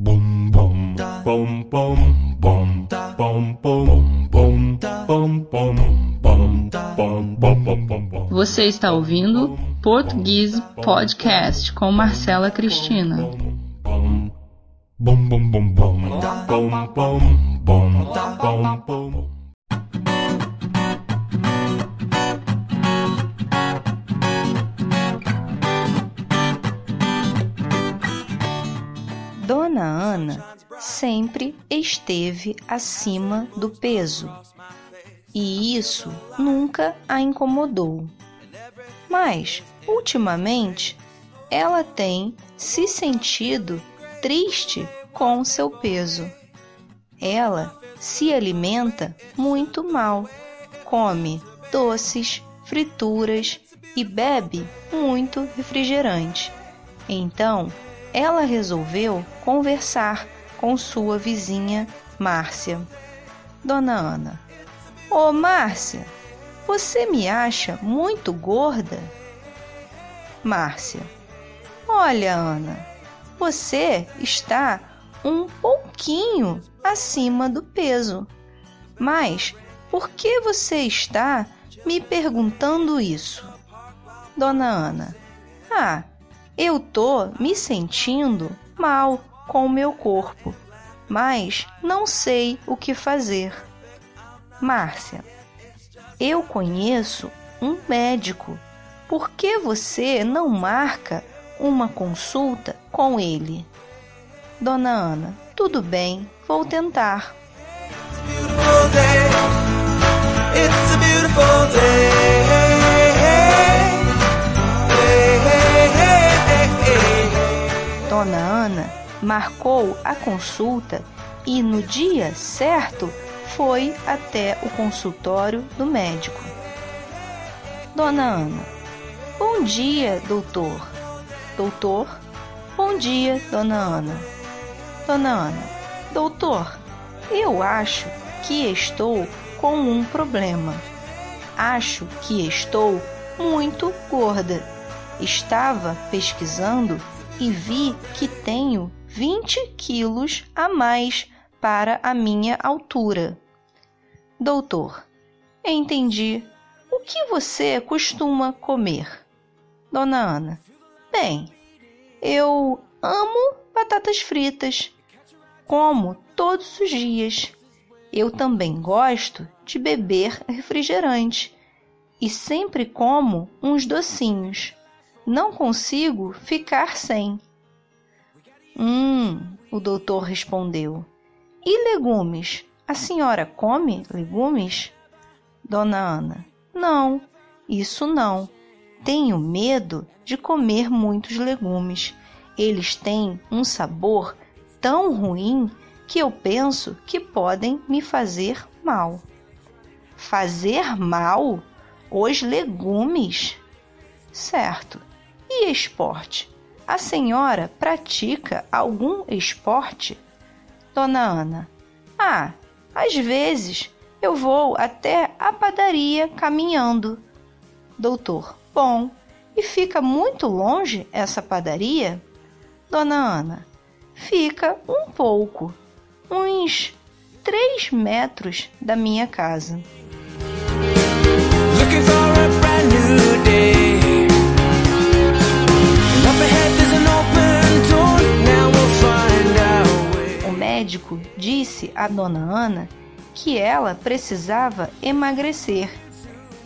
Bum bum bum bum bum bum bum bum bum bum bum bum Você está ouvindo Português Podcast com Marcela Cristina. bum bum bum bum bum bum bum bum Ana sempre esteve acima do peso e isso nunca a incomodou. Mas, ultimamente, ela tem se sentido triste com seu peso. Ela se alimenta muito mal, come doces, frituras e bebe muito refrigerante. Então, ela resolveu conversar com sua vizinha Márcia. Dona Ana, ô Márcia, você me acha muito gorda? Márcia, olha, Ana, você está um pouquinho acima do peso. Mas por que você está me perguntando isso? Dona Ana, ah, eu tô me sentindo mal com o meu corpo, mas não sei o que fazer. Márcia, eu conheço um médico. Por que você não marca uma consulta com ele? Dona Ana, tudo bem, vou tentar. It's a beautiful day. Dona Ana marcou a consulta e no dia certo foi até o consultório do médico. Dona Ana, bom dia, doutor. Doutor, bom dia, Dona Ana. Dona Ana, doutor, eu acho que estou com um problema. Acho que estou muito gorda. Estava pesquisando e vi que tenho 20 quilos a mais para a minha altura. Doutor, entendi. O que você costuma comer? Dona Ana, bem, eu amo batatas fritas. Como todos os dias. Eu também gosto de beber refrigerante e sempre como uns docinhos. Não consigo ficar sem. Hum, o doutor respondeu. E legumes? A senhora come legumes? Dona Ana, não, isso não. Tenho medo de comer muitos legumes. Eles têm um sabor tão ruim que eu penso que podem me fazer mal. Fazer mal? Os legumes? Certo. Esporte? A senhora pratica algum esporte? Dona Ana. Ah, às vezes eu vou até a padaria caminhando. Doutor. Bom, e fica muito longe essa padaria? Dona Ana. Fica um pouco, uns três metros da minha casa. A Dona Ana que ela precisava emagrecer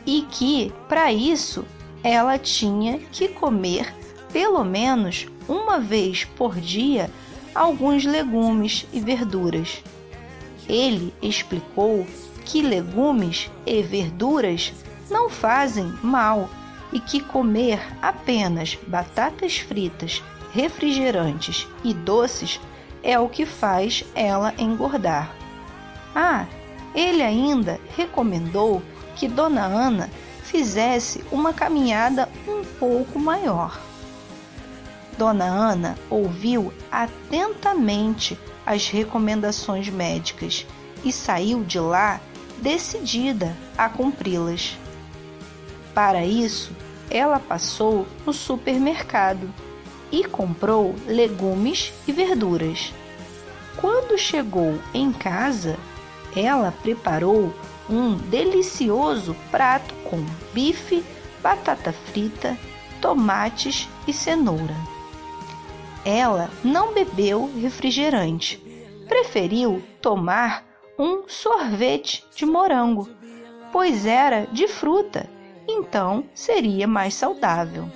e que, para isso, ela tinha que comer pelo menos uma vez por dia alguns legumes e verduras. Ele explicou que legumes e verduras não fazem mal e que comer apenas batatas fritas, refrigerantes e doces é o que faz ela engordar. Ah, ele ainda recomendou que Dona Ana fizesse uma caminhada um pouco maior. Dona Ana ouviu atentamente as recomendações médicas e saiu de lá decidida a cumpri-las. Para isso, ela passou no supermercado e comprou legumes e verduras. Quando chegou em casa, ela preparou um delicioso prato com bife, batata frita, tomates e cenoura. Ela não bebeu refrigerante, preferiu tomar um sorvete de morango, pois era de fruta, então seria mais saudável.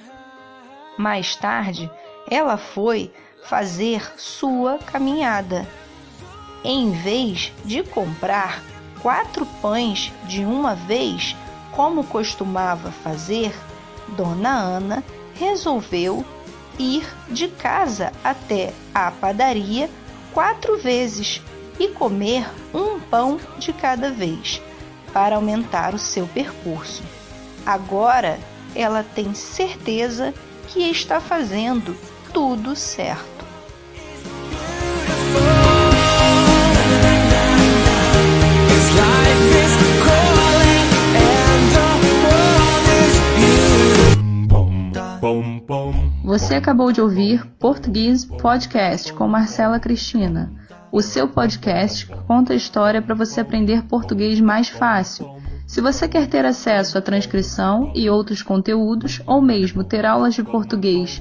Mais tarde, ela foi fazer sua caminhada. Em vez de comprar quatro pães de uma vez, como costumava fazer, Dona Ana resolveu ir de casa até a padaria quatro vezes e comer um pão de cada vez, para aumentar o seu percurso. Agora ela tem certeza que está fazendo tudo certo. Você acabou de ouvir Português Podcast com Marcela Cristina, o seu podcast conta a história para você aprender português mais fácil. Se você quer ter acesso à transcrição e outros conteúdos, ou mesmo ter aulas de português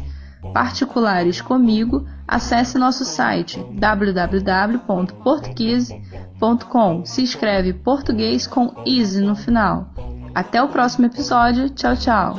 particulares comigo, acesse nosso site www.portuguese.com. Se escreve português com easy no final. Até o próximo episódio. Tchau, tchau.